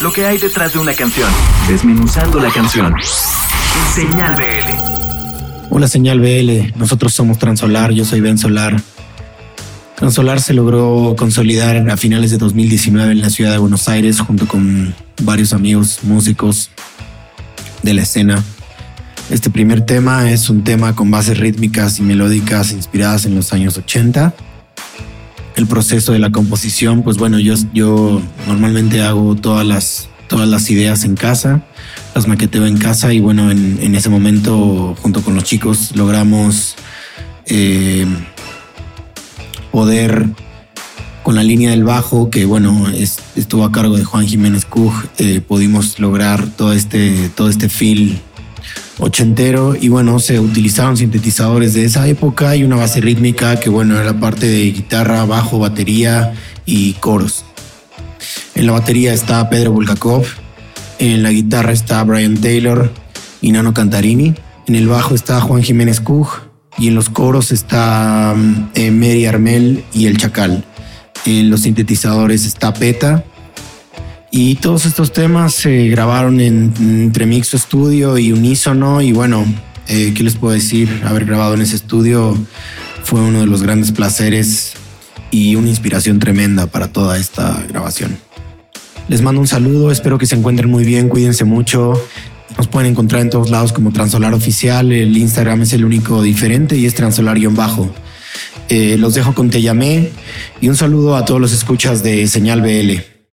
lo que hay detrás de una canción, desmenuzando la canción. Señal BL. Hola Señal BL, nosotros somos Transolar, yo soy Ben Solar. Transolar se logró consolidar a finales de 2019 en la ciudad de Buenos Aires junto con varios amigos músicos de la escena. Este primer tema es un tema con bases rítmicas y melódicas inspiradas en los años 80 el proceso de la composición, pues bueno, yo, yo normalmente hago todas las, todas las ideas en casa, las maqueteo en casa y bueno, en, ese momento junto con los chicos logramos eh, poder con la línea del bajo, que bueno, estuvo a cargo de Juan Jiménez Cug, eh, pudimos lograr todo este, todo este feel ochentero y bueno, se utilizaron sintetizadores de esa época y una base rítmica que bueno, era parte de guitarra, bajo, batería y coros. En la batería está Pedro Bulgakov, en la guitarra está Brian Taylor y Nano Cantarini, en el bajo está Juan Jiménez Cug y en los coros está eh, Mary Armel y El Chacal. En los sintetizadores está Peta y todos estos temas se grabaron en, entre Mixo Studio y Unísono. Y bueno, eh, ¿qué les puedo decir? Haber grabado en ese estudio fue uno de los grandes placeres y una inspiración tremenda para toda esta grabación. Les mando un saludo, espero que se encuentren muy bien, cuídense mucho. Nos pueden encontrar en todos lados como Transolar Oficial, el Instagram es el único diferente y es Transolar-bajo. Eh, los dejo con Te Llamé y un saludo a todos los escuchas de Señal BL.